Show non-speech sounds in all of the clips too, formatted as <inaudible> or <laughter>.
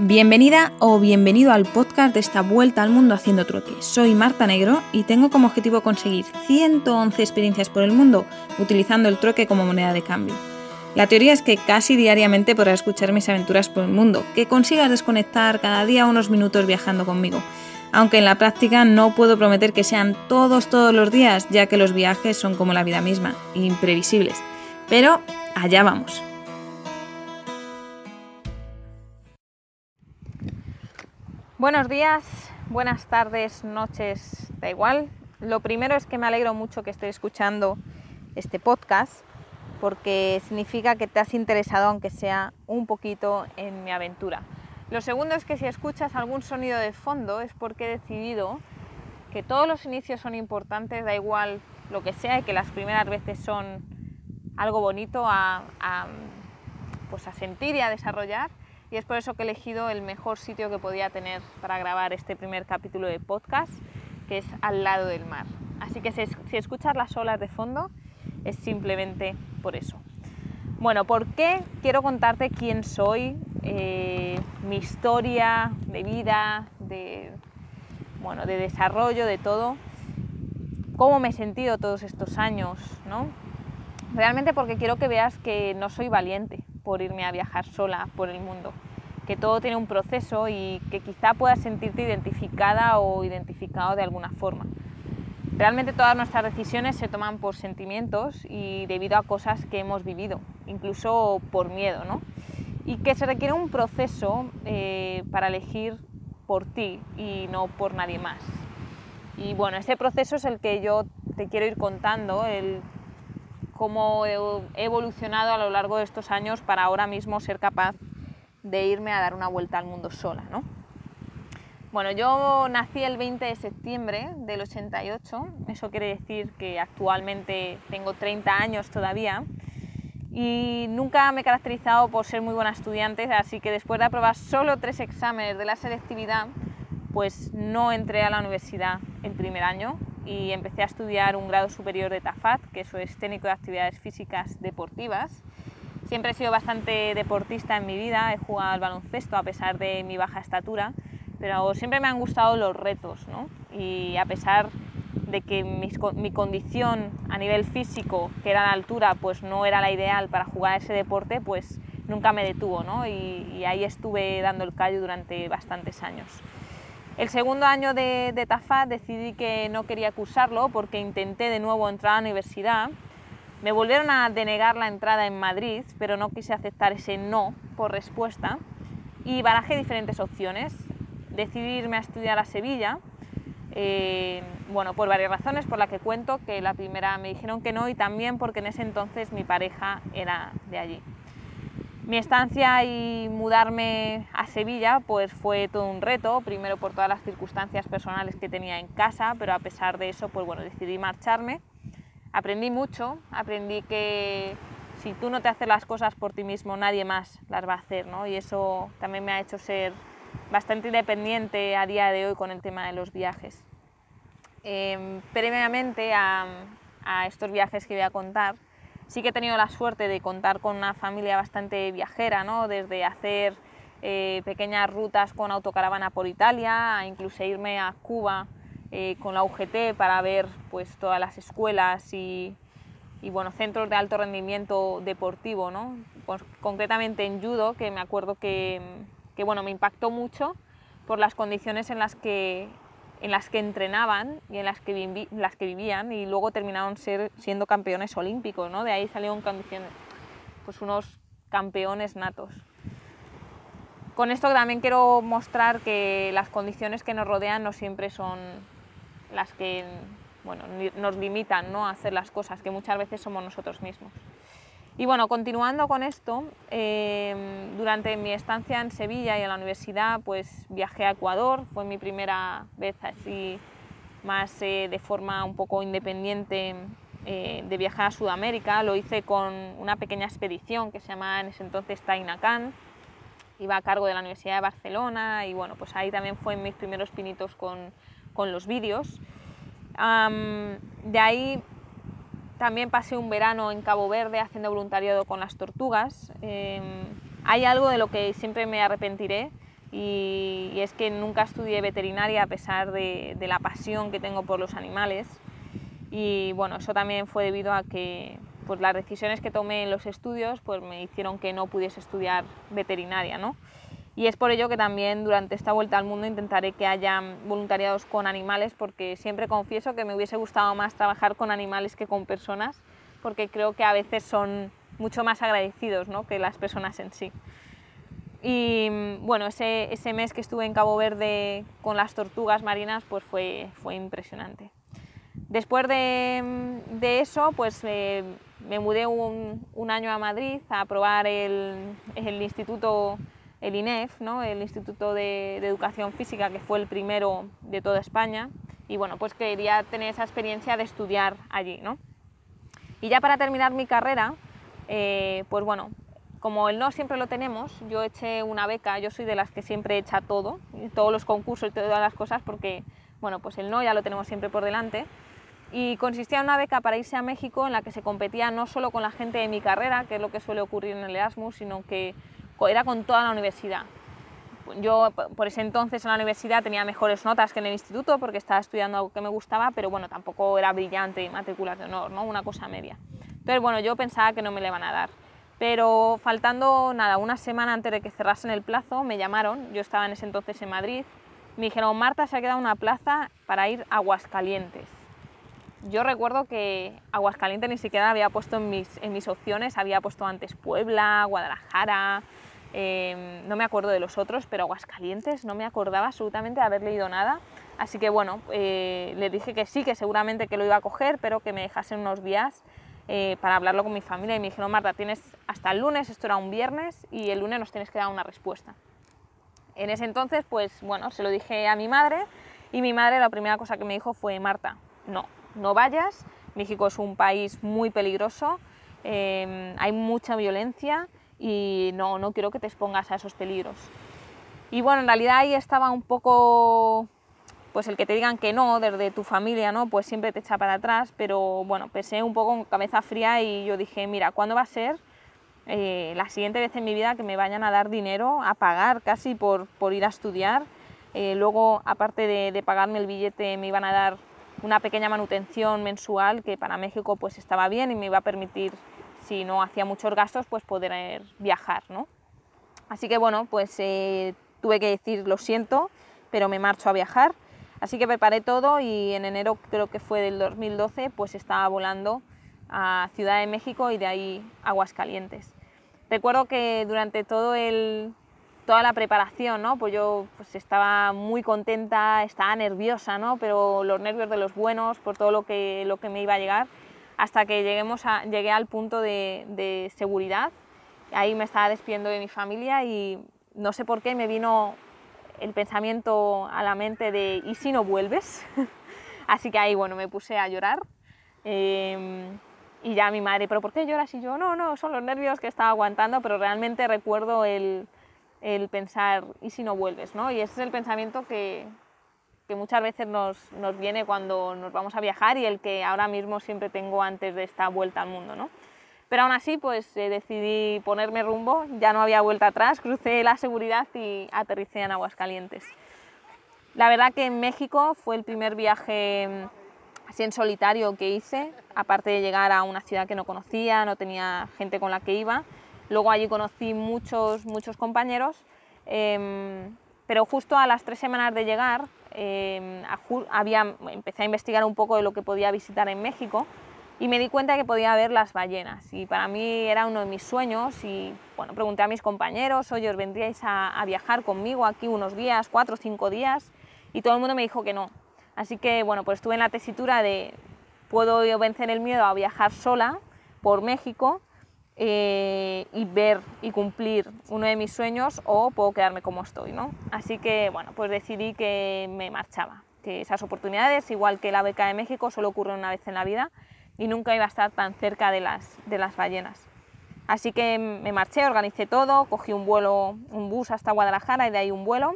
Bienvenida o bienvenido al podcast de esta vuelta al mundo haciendo trote. Soy Marta Negro y tengo como objetivo conseguir 111 experiencias por el mundo utilizando el troque como moneda de cambio. La teoría es que casi diariamente podrás escuchar mis aventuras por el mundo, que consigas desconectar cada día unos minutos viajando conmigo. Aunque en la práctica no puedo prometer que sean todos todos los días, ya que los viajes son como la vida misma, imprevisibles. Pero allá vamos. Buenos días, buenas tardes, noches, da igual. Lo primero es que me alegro mucho que estés escuchando este podcast porque significa que te has interesado, aunque sea un poquito, en mi aventura. Lo segundo es que si escuchas algún sonido de fondo es porque he decidido que todos los inicios son importantes, da igual lo que sea, y que las primeras veces son algo bonito a, pues a sentir y a desarrollar y es por eso que he elegido el mejor sitio que podía tener para grabar este primer capítulo de podcast, que es al lado del mar. Así que si, escuchas las olas de fondo, es simplemente por eso. Bueno, ¿por qué quiero contarte quién soy, eh, mi historia de vida, de, bueno, de desarrollo, de todo? ¿Cómo me he sentido todos estos años? ¿no? Realmente porque quiero que veas que no soy valiente, por irme a viajar sola por el mundo, que todo tiene un proceso y que quizá puedas sentirte identificada o identificado de alguna forma. Realmente todas nuestras decisiones se toman por sentimientos y debido a cosas que hemos vivido, incluso por miedo, ¿no? Y que se requiere un proceso eh, para elegir por ti y no por nadie más. Y bueno, ese proceso es el que yo te quiero ir contando, el cómo he evolucionado a lo largo de estos años para ahora mismo ser capaz de irme a dar una vuelta al mundo sola. ¿no? Bueno, yo nací el 20 de septiembre del 88, eso quiere decir que actualmente tengo 30 años todavía y nunca me he caracterizado por ser muy buena estudiante, así que después de aprobar solo tres exámenes de la selectividad, pues no entré a la universidad el primer año y empecé a estudiar un grado superior de TAFAT, que eso es técnico de actividades físicas deportivas. Siempre he sido bastante deportista en mi vida, he jugado al baloncesto a pesar de mi baja estatura, pero siempre me han gustado los retos, ¿no? Y a pesar de que mi, condición a nivel físico, que era la altura, pues no era la ideal para jugar ese deporte, pues nunca me detuvo, ¿no? Y, y ahí estuve dando el callo durante bastantes años. El segundo año de, de TAFAT decidí que no quería cursarlo porque intenté de nuevo entrar a la universidad. Me volvieron a denegar la entrada en Madrid, pero no quise aceptar ese no por respuesta y barajé diferentes opciones. Decidí irme a estudiar a Sevilla, eh, bueno, por varias razones, por la que cuento, que la primera me dijeron que no y también porque en ese entonces mi pareja era de allí. Mi estancia y mudarme a Sevilla pues fue todo un reto, primero por todas las circunstancias personales que tenía en casa, pero a pesar de eso pues bueno, decidí marcharme. Aprendí mucho, aprendí que si tú no te haces las cosas por ti mismo, nadie más las va a hacer, ¿no? Y eso también me ha hecho ser bastante independiente a día de hoy con el tema de los viajes. Eh, previamente a, a estos viajes que voy a contar, sí que he tenido la suerte de contar con una familia bastante viajera, ¿no? desde hacer eh, pequeñas rutas con autocaravana por Italia, a incluso irme a Cuba eh, con la UGT para ver pues, todas las escuelas y, bueno, centros de alto rendimiento deportivo, ¿no? Pues, concretamente en judo, que me acuerdo que, que bueno, me impactó mucho por las condiciones en las que en las que entrenaban y en las que, las que vivían y luego terminaron siendo campeones olímpicos, ¿no? De ahí salieron pues unos campeones natos. Con esto también quiero mostrar que las condiciones que nos rodean no siempre son las que bueno, nos limitan ¿no? a hacer las cosas, que muchas veces somos nosotros mismos. Y bueno, continuando con esto, em, durante mi estancia en Sevilla y en la universidad, pues viajé a Ecuador, fue mi primera vez así más eh, de forma un poco independiente eh, de viajar a Sudamérica. Lo hice con una pequeña expedición que se llamaba en ese entonces Tainacán, iba a cargo de la Universidad de Barcelona y bueno, pues ahí también fue mis primeros pinitos con, con los vídeos. de ahí también pasé un verano en Cabo Verde haciendo voluntariado con las tortugas. Em, hay algo de lo que siempre me arrepentiré y, es que nunca estudié veterinaria a pesar de, la pasión que tengo por los animales y bueno, eso también fue debido a que pues las decisiones que tomé en los estudios pues me hicieron que no pudiese estudiar veterinaria, ¿no? Y es por ello que también durante esta vuelta al mundo intentaré que haya voluntariados con animales, porque siempre confieso que me hubiese gustado más trabajar con animales que con personas, porque creo que a veces son mucho más agradecidos ¿no? que las personas en sí. Y bueno, ese, ese, mes que estuve en Cabo Verde con las tortugas marinas, pues fue, fue impresionante. Después de, eso, pues eh, me mudé un, un, año a Madrid a probar el, el instituto el INEF, ¿no? el Instituto de, Educación Física, que fue el primero de toda España, y bueno, pues quería tener esa experiencia de estudiar allí. ¿no? Y ya para terminar mi carrera, eh, pues bueno, como el no siempre lo tenemos, yo eché una beca, yo soy de las que siempre echa todo, todos los concursos y todas las cosas, porque bueno, pues el no ya lo tenemos siempre por delante. Y consistía en una beca para irse a México en la que se competía no solo con la gente de mi carrera, que es lo que suele ocurrir en el Erasmus, sino que era con toda la universidad. Yo por ese entonces en la universidad tenía mejores notas que en el instituto porque estaba estudiando algo que me gustaba, pero bueno, tampoco era brillante y matrículas de honor, ¿no? una cosa media. Entonces, bueno, yo pensaba que no me le iban a dar. Pero faltando nada, una semana antes de que cerrasen el plazo, me llamaron, yo estaba en ese entonces en Madrid, me dijeron, Marta, se ha quedado una plaza para ir a Aguascalientes. Yo recuerdo que Aguascalientes ni siquiera había puesto en mis, en mis opciones, había puesto antes Puebla, Guadalajara, Em, no me acuerdo de los otros, pero Aguascalientes no me acordaba absolutamente de haber leído nada. Así que bueno, eh, le dije que sí, que seguramente que lo iba a coger, pero que me dejasen unos días eh, para hablarlo con mi familia. Y me dijeron, Marta, tienes hasta el lunes, esto era un viernes, y el lunes nos tienes que dar una respuesta. En ese entonces, pues bueno, se lo dije a mi madre, y mi madre la primera cosa que me dijo fue, Marta, no, no vayas, México es un país muy peligroso, em, hay mucha violencia, y no, no quiero que te expongas a esos peligros. Y bueno, en realidad ahí estaba un poco, pues el que te digan que no desde tu familia, ¿no? Pues siempre te echa para atrás, pero bueno, pensé un poco con cabeza fría y yo dije, mira, ¿cuándo va a ser eh, la siguiente vez en mi vida que me vayan a dar dinero, a pagar casi por, por ir a estudiar? Eh, luego, aparte de, de pagarme el billete, me iban a dar una pequeña manutención mensual que para México pues estaba bien y me iba a permitir si no hacía muchos gastos, pues poder viajar, ¿no? Así que bueno, pues eh, tuve que decir lo siento, pero me marcho a viajar. Así que preparé todo y en enero creo que fue del 2012, pues estaba volando a Ciudad de México y de ahí Aguascalientes. Recuerdo que durante todo el, toda la preparación, ¿no? Pues yo pues estaba muy contenta, estaba nerviosa, ¿no? Pero los nervios de los buenos por todo lo que, lo que me iba a llegar hasta que lleguemos llegué al punto de, seguridad. Ahí me estaba despidiendo de mi familia y no sé por qué me vino el pensamiento a la mente de ¿y si no vuelves? <laughs> Así que ahí bueno, me puse a llorar. Em, y ya mi madre, ¿pero por qué lloras? Y yo, no, no, son los nervios que estaba aguantando, pero realmente recuerdo el, el pensar, ¿y si no vuelves? ¿no? Y ese es el pensamiento que, que muchas veces nos, nos, viene cuando nos vamos a viajar y el que ahora mismo siempre tengo antes de esta vuelta al mundo. ¿no? Pero aún así, pues eh, decidí ponerme rumbo, ya no había vuelta atrás, crucé la seguridad y aterricé en Aguascalientes. La verdad que en México fue el primer viaje mm, así en solitario que hice, aparte de llegar a una ciudad que no conocía, no tenía gente con la que iba. Luego allí conocí muchos, muchos compañeros, em, pero justo a las tres semanas de llegar Em, había, empecé a investigar un poco de lo que podía visitar en México y me di cuenta que podía ver las ballenas y para mí era uno de mis sueños y bueno, pregunté a mis compañeros, oye, ¿os vendríais a, viajar conmigo aquí unos días, cuatro o cinco días? Y todo el mundo me dijo que no. Así que bueno, pues estuve en la tesitura de puedo vencer el miedo a viajar sola por México eh, y ver y cumplir uno de mis sueños o puedo quedarme como estoy, ¿no? Así que, bueno, pues decidí que me marchaba, que esas oportunidades, igual que la beca de México, solo ocurren una vez en la vida y nunca iba a estar tan cerca de las, de las ballenas. Así que me marché, organicé todo, cogí un vuelo, un bus hasta Guadalajara y de ahí un vuelo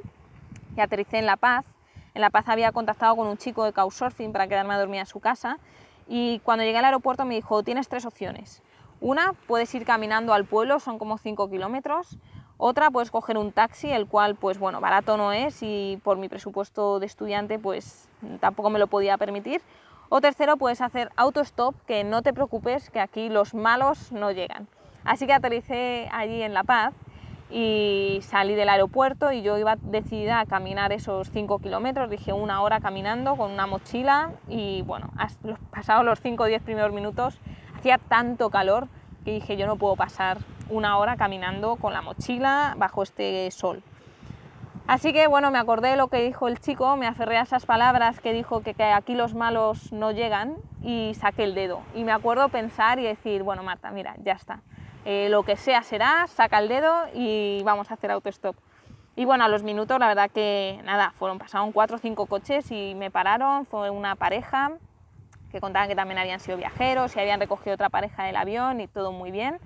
y aterricé en La Paz. En La Paz había contactado con un chico de Couchsurfing para quedarme a dormir a su casa y cuando llegué al aeropuerto me dijo, tienes tres opciones una, puedes ir caminando al pueblo, son como 5 kilómetros, Otra, puedes coger un taxi, el cual, pues bueno, barato no es y por mi presupuesto de estudiante, pues tampoco me lo podía permitir. O tercero, puedes hacer autostop, que no te preocupes, que aquí los malos no llegan. Así que aterricé allí en La Paz y salí del aeropuerto y yo iba decidida a caminar esos 5 kilómetros, dije una hora caminando con una mochila y bueno, pasados los 5 o 10 primeros minutos hacía tanto calor que dije yo no puedo pasar una hora caminando con la mochila bajo este sol. Así que bueno, me acordé de lo que dijo el chico, me aferré a esas palabras que dijo que, aquí los malos no llegan y saqué el dedo. Y me acuerdo pensar y decir, bueno Marta, mira, ya está. Eh, lo que sea será, saca el dedo y vamos a hacer autostop. Y bueno, a los minutos la verdad que nada, fueron, pasaron cuatro o cinco coches y me pararon, fue una pareja que contaban que también habían sido viajeros y habían recogido otra pareja del avión y todo muy bien.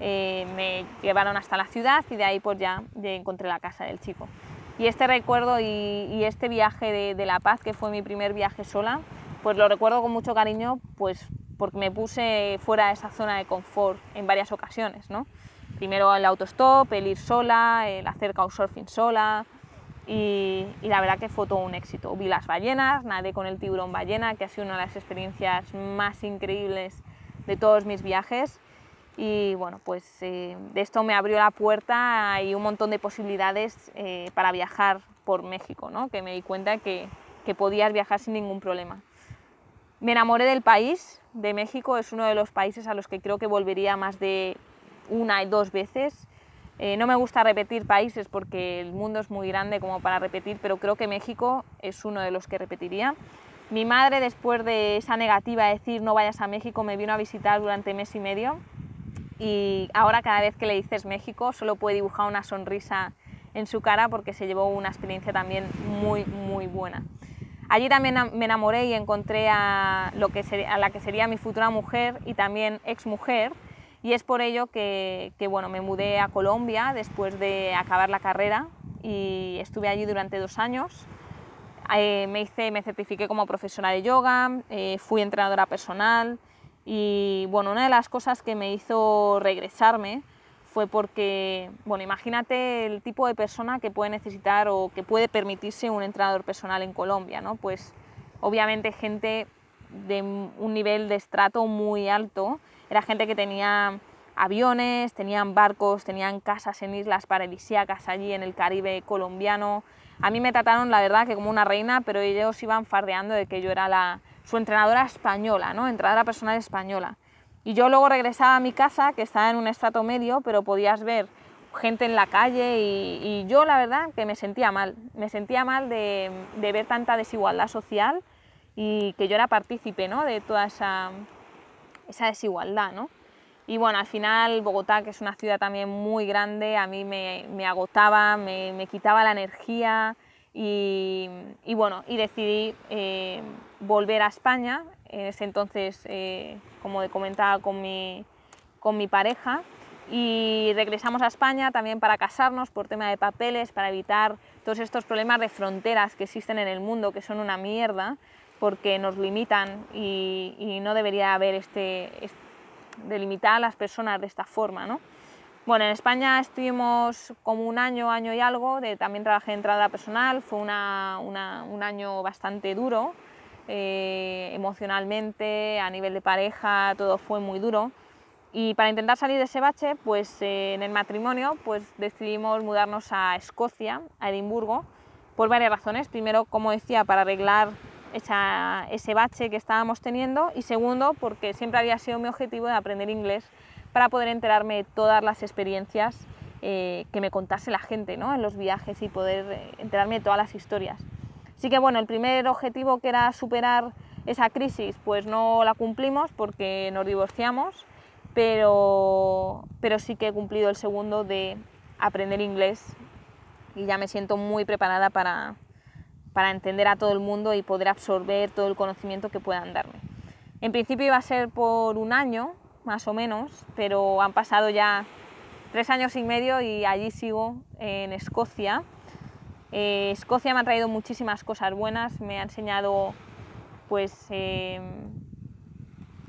Eh, me llevaron hasta la ciudad y de ahí pues ya, encontré la casa del chico. Y este recuerdo y, este viaje de, La Paz, que fue mi primer viaje sola, pues lo recuerdo con mucho cariño, pues porque me puse fuera de esa zona de confort en varias ocasiones, ¿no? Primero el autostop, el ir sola, el hacer couchsurfing sola, y, y, la verdad que fue todo un éxito. Vi las ballenas, nadé con el tiburón ballena, que ha sido una de las experiencias más increíbles de todos mis viajes y bueno, pues eh, de esto me abrió la puerta y un montón de posibilidades eh, para viajar por México, ¿no? que me di cuenta que, que podías viajar sin ningún problema. Me enamoré del país, de México, es uno de los países a los que creo que volvería más de una y dos veces. Eh, no me gusta repetir países porque el mundo es muy grande como para repetir, pero creo que México es uno de los que repetiría. Mi madre, después de esa negativa de decir no vayas a México, me vino a visitar durante mes y medio y ahora cada vez que le dices México solo puede dibujar una sonrisa en su cara porque se llevó una experiencia también muy, muy buena. Allí también me enamoré y encontré a, lo que a la que sería mi futura mujer y también ex mujer y es por ello que, que, bueno, me mudé a Colombia después de acabar la carrera y estuve allí durante dos años. Eh, me, hice, me certifiqué como profesora de yoga, eh, fui entrenadora personal, y bueno, una de las cosas que me hizo regresarme fue porque, bueno, imagínate el tipo de persona que puede necesitar o que puede permitirse un entrenador personal en Colombia, ¿no? Pues obviamente gente de un nivel de estrato muy alto, era gente que tenía aviones, tenían barcos, tenían casas en islas paradisíacas allí en el Caribe colombiano. A mí me trataron, la verdad, que como una reina, pero ellos iban fardeando de que yo era la, su entrenadora española, ¿no? entrenadora personal española. Y yo luego regresaba a mi casa, que estaba en un estrato medio, pero podías ver gente en la calle y, yo la verdad que me sentía mal, me sentía mal de, ver tanta desigualdad social y que yo era partícipe ¿no? de toda esa, esa desigualdad. ¿no? Y bueno, al final Bogotá, que es una ciudad también muy grande, a mí me, agotaba, me, quitaba la energía, y, bueno, y decidí eh, volver a España, en ese entonces, eh, como comentaba con mi, con mi pareja, y regresamos a España también para casarnos por tema de papeles, para evitar todos estos problemas de fronteras que existen en el mundo, que son una mierda, porque nos limitan y, no debería haber este, este, delimitar a las personas de esta forma, ¿no? Bueno, en España estuvimos como un año, año y algo, de, también trabajé en entrada personal, fue un año bastante duro, eh, emocionalmente, a nivel de pareja, todo fue muy duro. Y para intentar salir de ese bache, pues eh, en el matrimonio, pues decidimos mudarnos a Escocia, a Edimburgo, por varias razones. Primero, como decía, para arreglar ese bache que estábamos teniendo y segundo, porque siempre había sido mi objetivo de aprender inglés para poder enterarme de todas las experiencias eh, que me contase la gente ¿no? en los viajes y poder eh, enterarme de todas las historias. Así que bueno, el primer objetivo que era superar esa crisis, pues no la cumplimos porque nos divorciamos, pero, pero sí que he cumplido el segundo de aprender inglés y ya me siento muy preparada para, para entender a todo el mundo y poder absorber todo el conocimiento que puedan darme. En principio iba a ser por un año, más o menos, pero han pasado ya tres años y medio y allí sigo en Escocia. Eh, Escocia me ha traído muchísimas cosas buenas, me ha enseñado, pues, em,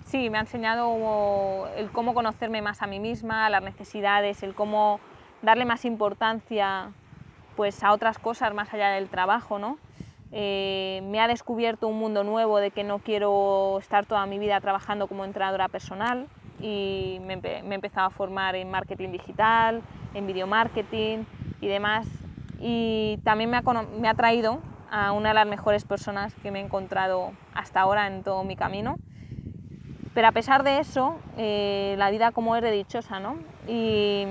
sí, me ha enseñado el cómo conocerme más a mí misma, las necesidades, el cómo darle más importancia pues a otras cosas más allá del trabajo, ¿no? Eh, me ha descubierto un mundo nuevo de que no quiero estar toda mi vida trabajando como entrenadora personal y me, he empezado a formar en marketing digital, en video marketing y demás. Y también me ha, me ha traído a una de las mejores personas que me he encontrado hasta ahora en todo mi camino. Pero a pesar de eso, eh, la vida como es de dichosa, ¿no? Y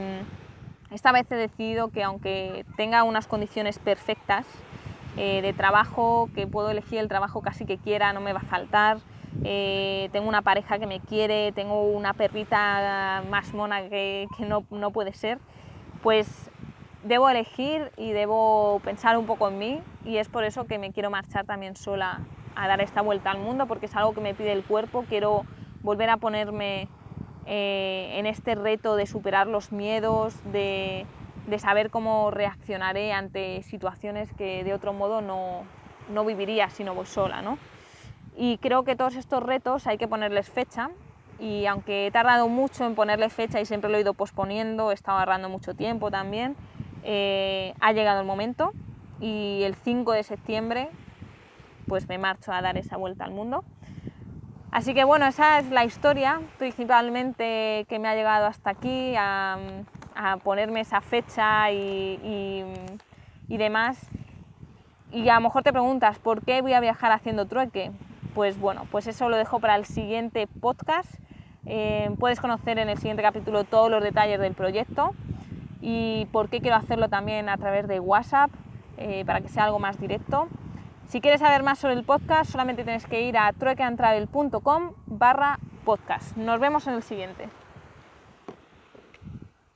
esta vez he decidido que aunque tenga unas condiciones perfectas eh, de trabajo, que puedo elegir el trabajo casi que quiera, no me va a faltar, eh, tengo una pareja que me quiere, tengo una perrita más mona que, no, no, puede ser, pues debo elegir y debo pensar un poco en mí y es por eso que me quiero marchar también sola a dar esta vuelta al mundo porque es algo que me pide el cuerpo, quiero volver a ponerme eh, en este reto de superar los miedos, de, saber cómo reaccionaré ante situaciones que de otro modo no, no viviría si no voy sola. ¿no? Y creo que todos estos retos hay que ponerles fecha y aunque he tardado mucho en ponerle fecha y siempre lo he ido posponiendo, he estado ahorrando mucho tiempo también, eh, ha llegado el momento y el 5 de septiembre pues me marcho a dar esa vuelta al mundo. Así que bueno, esa es la historia principalmente que me ha llegado hasta aquí, ponerme esa fecha y, demás. Y a lo mejor te preguntas, ¿por qué voy a viajar haciendo trueque? Pues bueno, pues eso lo dejo para el siguiente podcast. Eh, puedes conocer en el siguiente capítulo todos los detalles del proyecto y por qué quiero hacerlo también a través de WhatsApp eh, para que sea algo más directo. Si quieres saber más sobre el podcast, solamente tienes que ir a truequeantravel.com barra podcast. Nos vemos en el siguiente.